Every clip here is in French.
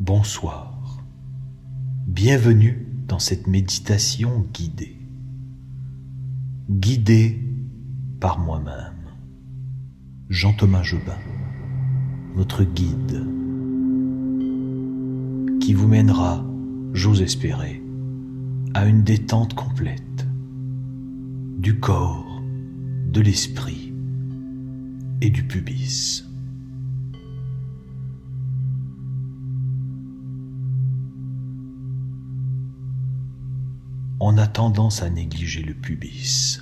Bonsoir. Bienvenue dans cette méditation guidée. Guidée par moi-même. Jean-Thomas Jobin, votre guide, qui vous mènera, j'ose espérer, à une détente complète du corps, de l'esprit et du pubis. On a tendance à négliger le pubis.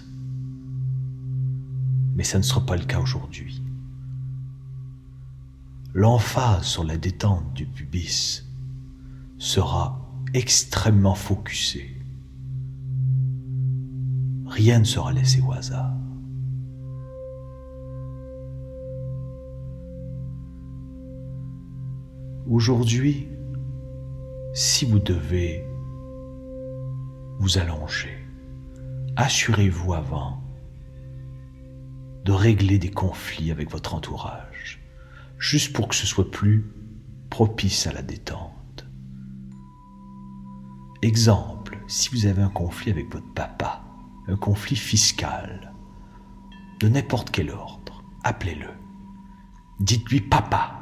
Mais ça ne sera pas le cas aujourd'hui. L'emphase sur la détente du pubis sera extrêmement focusée. Rien ne sera laissé au hasard. Aujourd'hui, si vous devez vous allonger. Assurez-vous avant de régler des conflits avec votre entourage, juste pour que ce soit plus propice à la détente. Exemple, si vous avez un conflit avec votre papa, un conflit fiscal, de n'importe quel ordre, appelez-le. Dites-lui papa,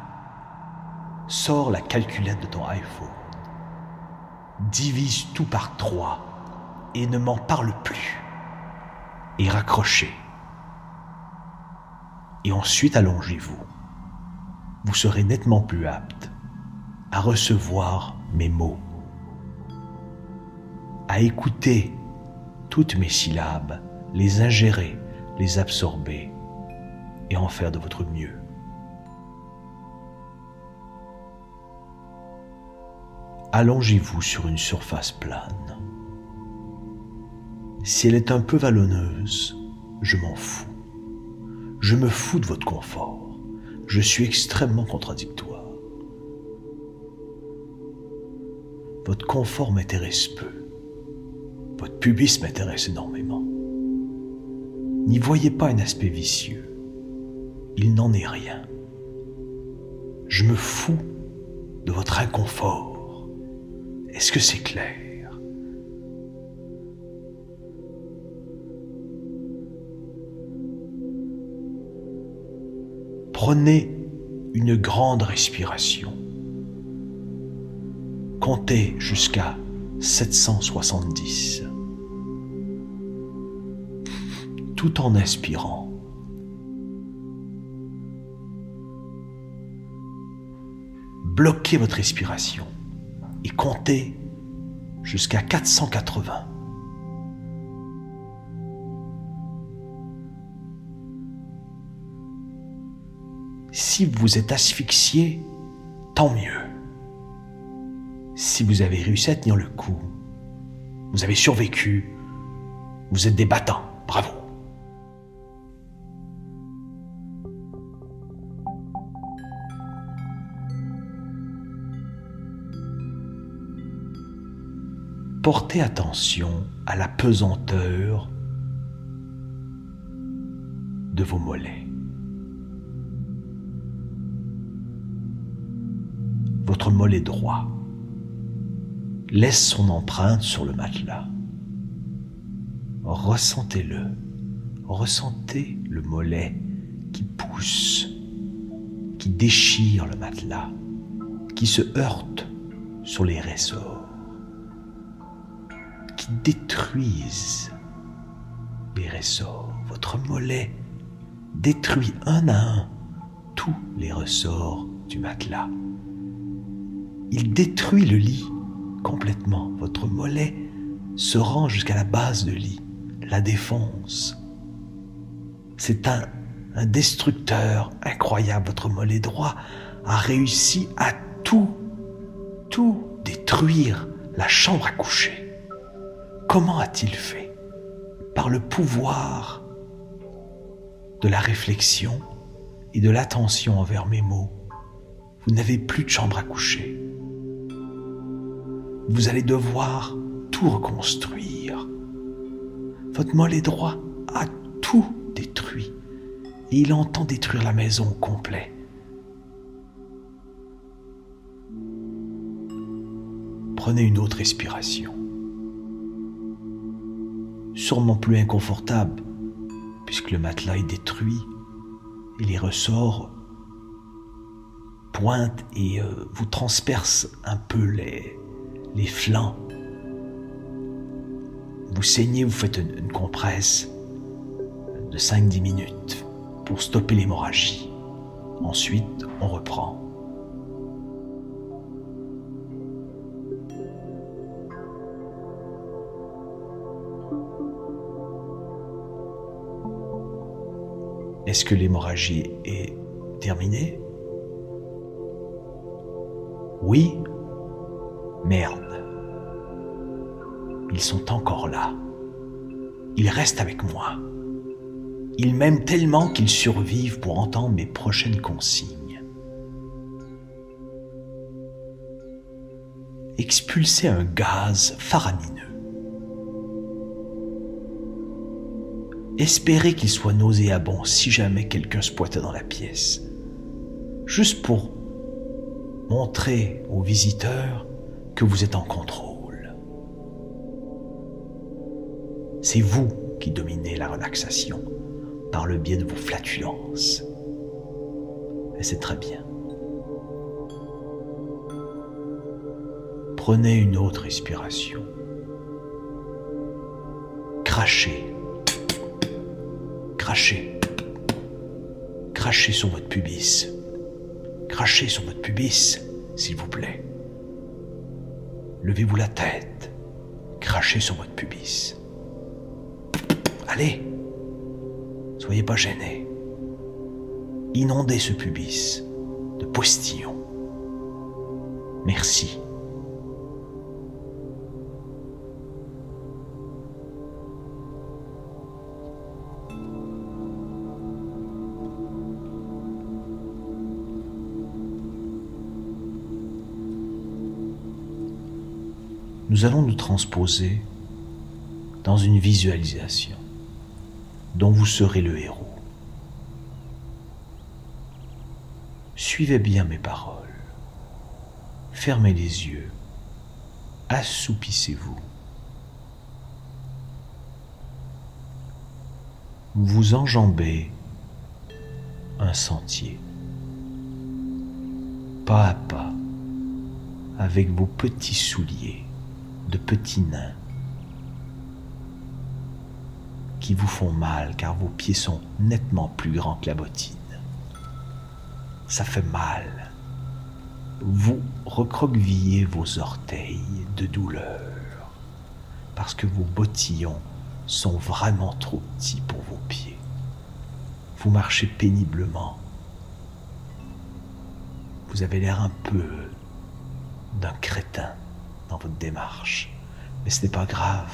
sors la calculette de ton iPhone, divise tout par trois et ne m'en parle plus. Et raccrochez. Et ensuite allongez-vous. Vous serez nettement plus apte à recevoir mes mots, à écouter toutes mes syllabes, les ingérer, les absorber et en faire de votre mieux. Allongez-vous sur une surface plane. Si elle est un peu vallonneuse, je m'en fous. Je me fous de votre confort. Je suis extrêmement contradictoire. Votre confort m'intéresse peu. Votre pubis m'intéresse énormément. N'y voyez pas un aspect vicieux. Il n'en est rien. Je me fous de votre inconfort. Est-ce que c'est clair? Prenez une grande respiration. Comptez jusqu'à 770. Tout en inspirant. Bloquez votre respiration et comptez jusqu'à 480. Si vous êtes asphyxié, tant mieux. Si vous avez réussi à tenir le coup, vous avez survécu, vous êtes des battants, bravo. Portez attention à la pesanteur de vos mollets. Votre mollet droit laisse son empreinte sur le matelas. Ressentez-le. Ressentez le mollet qui pousse, qui déchire le matelas, qui se heurte sur les ressorts, qui détruisent les ressorts. Votre mollet détruit un à un tous les ressorts du matelas. Il détruit le lit complètement. Votre mollet se rend jusqu'à la base de lit, la défonce. C'est un, un destructeur incroyable. Votre mollet droit a réussi à tout, tout détruire la chambre à coucher. Comment a-t-il fait? Par le pouvoir de la réflexion et de l'attention envers mes mots. Vous n'avez plus de chambre à coucher vous allez devoir tout reconstruire. Votre mollet droit a tout détruit et il entend détruire la maison au complet. Prenez une autre respiration. Sûrement plus inconfortable, puisque le matelas est détruit et les ressorts pointent et euh, vous transpercent un peu les, les flancs. Vous saignez, vous faites une, compresse de 5-10 minutes pour stopper l'hémorragie. Ensuite, on reprend. Est-ce que l'hémorragie est terminée? Oui Sont encore là. Ils restent avec moi. Ils m'aiment tellement qu'ils survivent pour entendre mes prochaines consignes. Expulser un gaz faramineux. Espérer qu'il soit nauséabond si jamais quelqu'un se dans la pièce. Juste pour montrer aux visiteurs que vous êtes en contrôle. C'est vous qui dominez la relaxation par le biais de vos flatulences. Et c'est très bien. Prenez une autre respiration. Crachez. Crachez. Crachez sur votre pubis. Crachez sur votre pubis, s'il vous plaît. Levez-vous la tête. Crachez sur votre pubis. Allez. Soyez pas gênés. Inondez ce pubis de postillons. Merci. Nous allons nous transposer dans une visualisation dont vous serez le héros. Suivez bien mes paroles. Fermez les yeux. Assoupissez-vous. Vous enjambez un sentier, pas à pas, avec vos petits souliers de petits nains vous font mal car vos pieds sont nettement plus grands que la bottine. Ça fait mal. Vous recroquevillez vos orteils de douleur parce que vos bottillons sont vraiment trop petits pour vos pieds. Vous marchez péniblement. Vous avez l'air un peu d'un crétin dans votre démarche, mais ce n'est pas grave.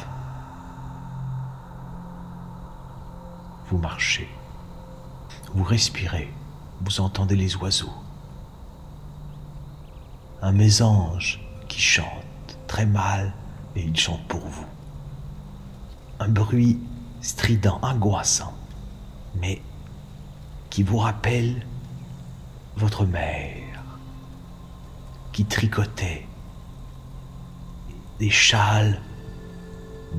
Vous marchez, vous respirez, vous entendez les oiseaux. Un mésange qui chante très mal et il chante pour vous. Un bruit strident, angoissant, mais qui vous rappelle votre mère qui tricotait des châles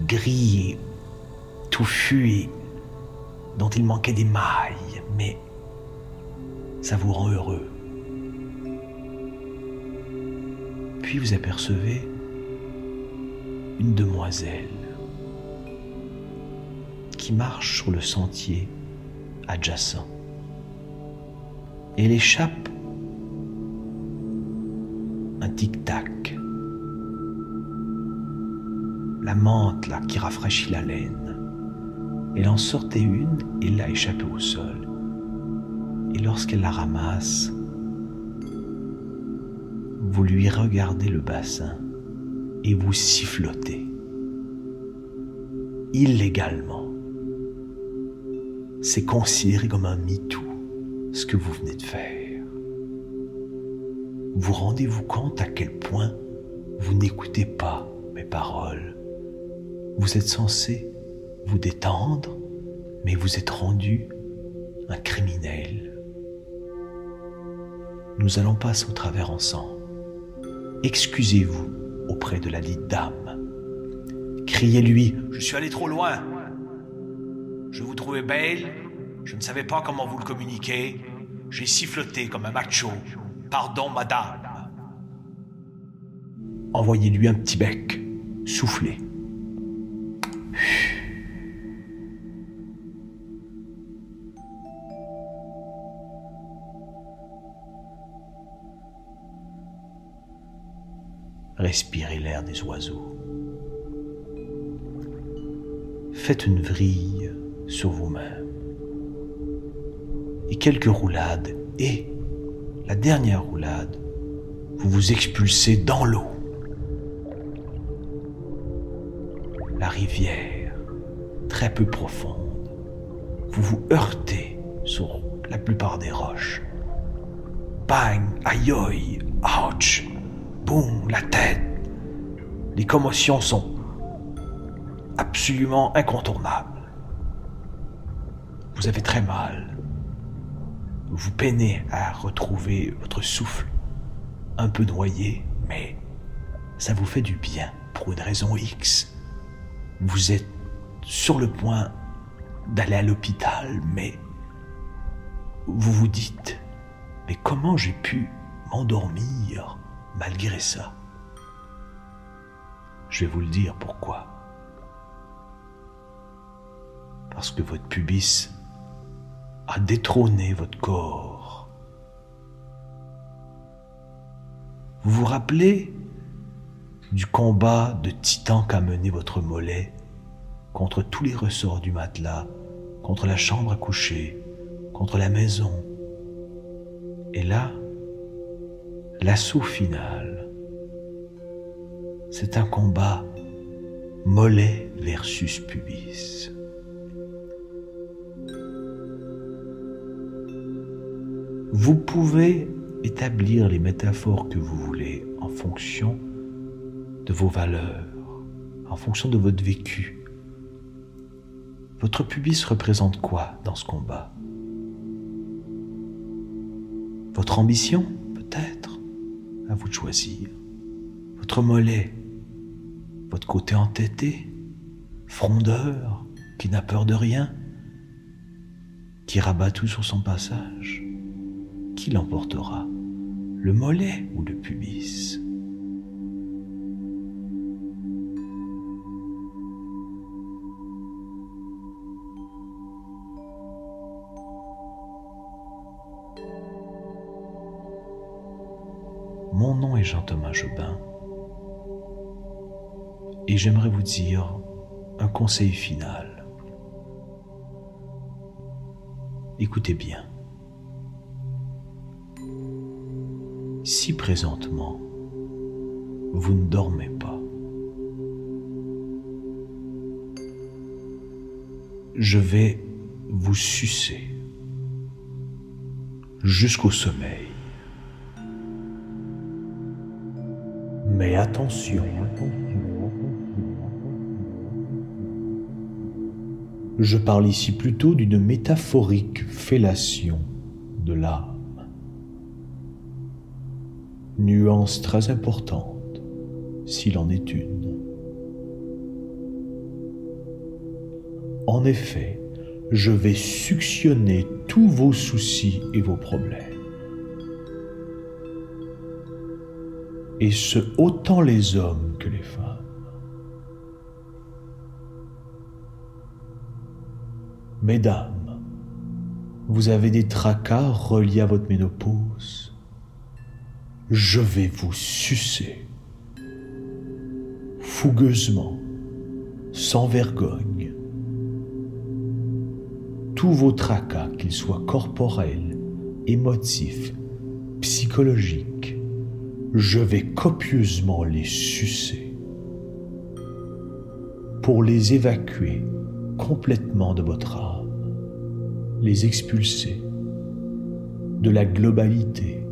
gris et touffus et dont il manquait des mailles, mais ça vous rend heureux. Puis vous apercevez une demoiselle qui marche sur le sentier adjacent. Elle échappe un tic-tac. La menthe qui rafraîchit la laine. Elle en sortait une et l'a échappée au sol. Et lorsqu'elle la ramasse, vous lui regardez le bassin et vous sifflotez. Illégalement. C'est considéré comme un MeToo, ce que vous venez de faire. Vous rendez-vous compte à quel point vous n'écoutez pas mes paroles. Vous êtes censé vous détendre, mais vous êtes rendu un criminel. Nous allons passer au travers ensemble. Excusez-vous auprès de la dite dame. Criez-lui Je suis allé trop loin. Je vous trouvais belle, je ne savais pas comment vous le communiquer. J'ai siffloté comme un macho. Pardon, madame. Envoyez-lui un petit bec. Soufflez. Respirez l'air des oiseaux. Faites une vrille sur vous-même. Et quelques roulades. Et la dernière roulade, vous vous expulsez dans l'eau. La rivière, très peu profonde, vous vous heurtez sur la plupart des roches. Bang, aïe, ouch, boum, la tête. Les commotions sont absolument incontournables. Vous avez très mal. Vous peinez à retrouver votre souffle, un peu noyé, mais ça vous fait du bien pour une raison X. Vous êtes sur le point d'aller à l'hôpital, mais vous vous dites, mais comment j'ai pu m'endormir malgré ça Je vais vous le dire pourquoi. Parce que votre pubis a détrôné votre corps. Vous vous rappelez du combat de titan qu'a mené votre mollet contre tous les ressorts du matelas, contre la chambre à coucher, contre la maison. Et là, l'assaut final, c'est un combat mollet versus pubis. Vous pouvez établir les métaphores que vous voulez en fonction de vos valeurs, en fonction de votre vécu. Votre pubis représente quoi dans ce combat? Votre ambition, peut-être? À vous de choisir. Votre mollet Votre côté entêté Frondeur Qui n'a peur de rien Qui rabat tout sur son passage qui l'emportera Le mollet ou le pubis nom est Jean-Thomas Jobin et j'aimerais vous dire un conseil final. Écoutez bien. si présentement vous ne dormez pas, je vais vous sucer jusqu'au sommeil. Mais attention, je parle ici plutôt d'une métaphorique fellation de l'âme nuance très importante, s'il en est une. En effet, je vais suctionner tous vos soucis et vos problèmes. Et ce, autant les hommes que les femmes. Mesdames, vous avez des tracas reliés à votre ménopause je vais vous sucer. Fougueusement, sans vergogne. Tous vos tracas, qu'ils soient corporels, émotifs, psychologiques, je vais copieusement les sucer pour les évacuer complètement de votre âme, les expulser de la globalité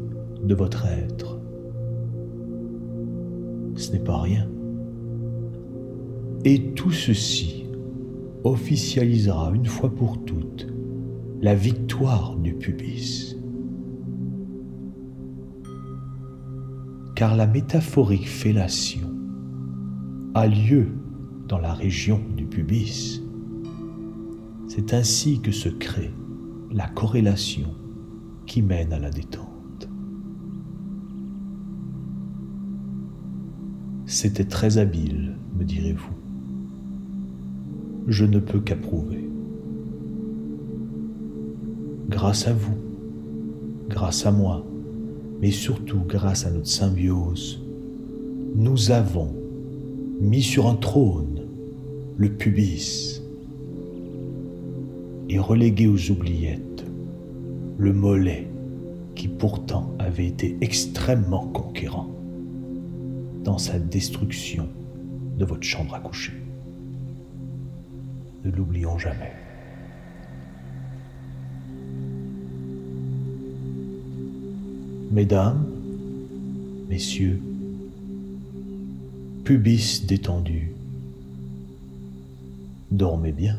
de votre être. Ce n'est pas rien. Et tout ceci officialisera une fois pour toutes la victoire du pubis. Car la métaphorique fellation a lieu dans la région du pubis. C'est ainsi que se crée la corrélation qui mène à la détente. C'était très habile, me direz-vous. Je ne peux qu'approuver. Grâce à vous, grâce à moi, mais surtout grâce à notre symbiose, nous avons mis sur un trône le pubis et relégué aux oubliettes le mollet qui pourtant avait été extrêmement conquérant dans sa destruction de votre chambre à coucher. Ne l'oublions jamais. Mesdames, Messieurs, pubis détendu, dormez bien.